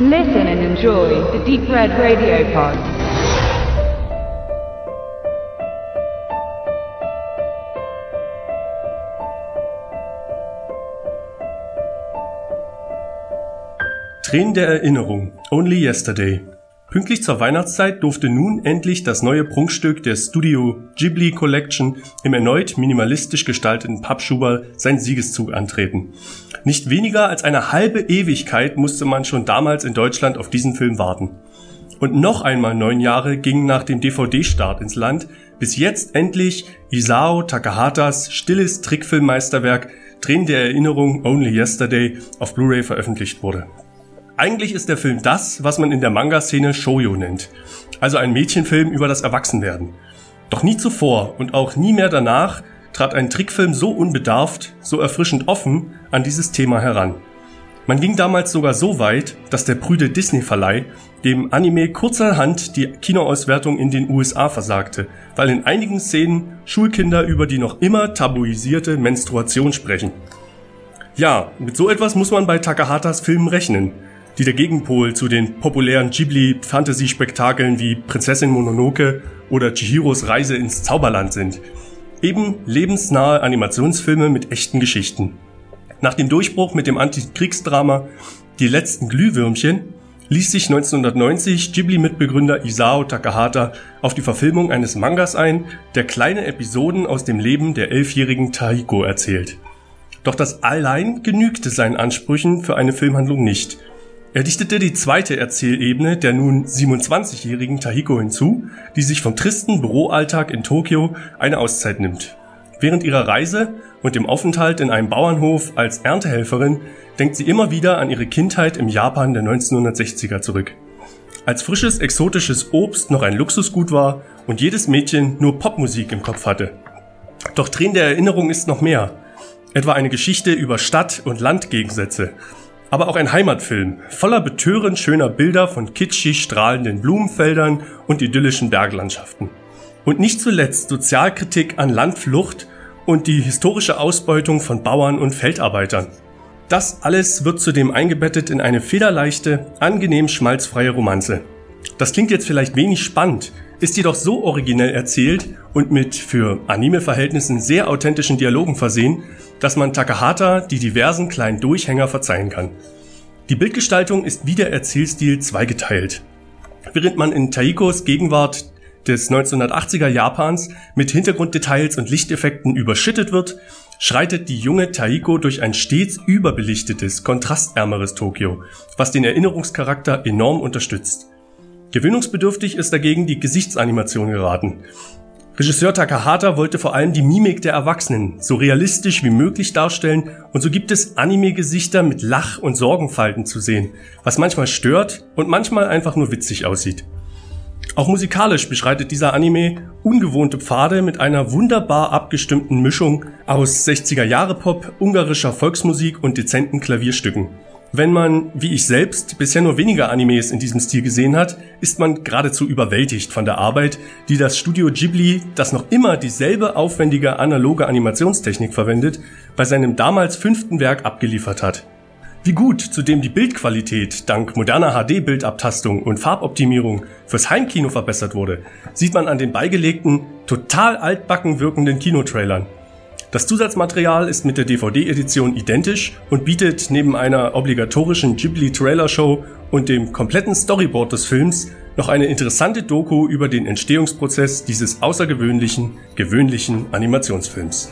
Listen and enjoy the Deep Red Radio Pod. Tränen der Erinnerung, Only Yesterday. Pünktlich zur Weihnachtszeit durfte nun endlich das neue Prunkstück der Studio Ghibli Collection im erneut minimalistisch gestalteten Pappschuber seinen Siegeszug antreten. Nicht weniger als eine halbe Ewigkeit musste man schon damals in Deutschland auf diesen Film warten. Und noch einmal neun Jahre gingen nach dem DVD-Start ins Land, bis jetzt endlich Isao Takahatas stilles Trickfilmmeisterwerk Tränen der Erinnerung Only Yesterday auf Blu-ray veröffentlicht wurde. Eigentlich ist der Film das, was man in der Manga-Szene Shoujo nennt. Also ein Mädchenfilm über das Erwachsenwerden. Doch nie zuvor und auch nie mehr danach trat ein Trickfilm so unbedarft, so erfrischend offen an dieses Thema heran. Man ging damals sogar so weit, dass der prüde Disney-Verleih dem Anime kurzerhand die Kinoauswertung in den USA versagte, weil in einigen Szenen Schulkinder über die noch immer tabuisierte Menstruation sprechen. Ja, mit so etwas muss man bei Takahatas Filmen rechnen die der Gegenpol zu den populären Ghibli-Fantasy-Spektakeln wie Prinzessin Mononoke oder Chihiros Reise ins Zauberland sind. Eben lebensnahe Animationsfilme mit echten Geschichten. Nach dem Durchbruch mit dem Antikriegsdrama Die letzten Glühwürmchen ließ sich 1990 Ghibli-Mitbegründer Isao Takahata auf die Verfilmung eines Mangas ein, der kleine Episoden aus dem Leben der elfjährigen Tahiko erzählt. Doch das allein genügte seinen Ansprüchen für eine Filmhandlung nicht. Er dichtete die zweite Erzählebene der nun 27-jährigen Tahiko hinzu, die sich vom tristen Büroalltag in Tokio eine Auszeit nimmt. Während ihrer Reise und dem Aufenthalt in einem Bauernhof als Erntehelferin denkt sie immer wieder an ihre Kindheit im Japan der 1960er zurück. Als frisches exotisches Obst noch ein Luxusgut war und jedes Mädchen nur Popmusik im Kopf hatte. Doch Tränen der Erinnerung ist noch mehr. Etwa eine Geschichte über Stadt- und Landgegensätze, aber auch ein Heimatfilm, voller betörend schöner Bilder von kitschig strahlenden Blumenfeldern und idyllischen Berglandschaften. Und nicht zuletzt Sozialkritik an Landflucht und die historische Ausbeutung von Bauern und Feldarbeitern. Das alles wird zudem eingebettet in eine federleichte, angenehm schmalzfreie Romanze. Das klingt jetzt vielleicht wenig spannend, ist jedoch so originell erzählt und mit für Anime-Verhältnissen sehr authentischen Dialogen versehen, dass man Takahata die diversen kleinen Durchhänger verzeihen kann. Die Bildgestaltung ist wie der Erzählstil zweigeteilt. Während man in Taikos Gegenwart des 1980er Japans mit Hintergrunddetails und Lichteffekten überschüttet wird, schreitet die junge Taiko durch ein stets überbelichtetes, kontrastärmeres Tokio, was den Erinnerungscharakter enorm unterstützt. Gewöhnungsbedürftig ist dagegen die Gesichtsanimation geraten. Regisseur Takahata wollte vor allem die Mimik der Erwachsenen so realistisch wie möglich darstellen und so gibt es Anime-Gesichter mit Lach- und Sorgenfalten zu sehen, was manchmal stört und manchmal einfach nur witzig aussieht. Auch musikalisch beschreitet dieser Anime ungewohnte Pfade mit einer wunderbar abgestimmten Mischung aus 60er Jahre Pop, ungarischer Volksmusik und dezenten Klavierstücken. Wenn man, wie ich selbst, bisher nur weniger Animes in diesem Stil gesehen hat, ist man geradezu überwältigt von der Arbeit, die das Studio Ghibli, das noch immer dieselbe aufwendige analoge Animationstechnik verwendet, bei seinem damals fünften Werk abgeliefert hat. Wie gut zudem die Bildqualität dank moderner HD-Bildabtastung und Farboptimierung fürs Heimkino verbessert wurde, sieht man an den beigelegten, total altbacken wirkenden Kinotrailern. Das Zusatzmaterial ist mit der DVD-Edition identisch und bietet neben einer obligatorischen Ghibli-Trailer-Show und dem kompletten Storyboard des Films noch eine interessante Doku über den Entstehungsprozess dieses außergewöhnlichen, gewöhnlichen Animationsfilms.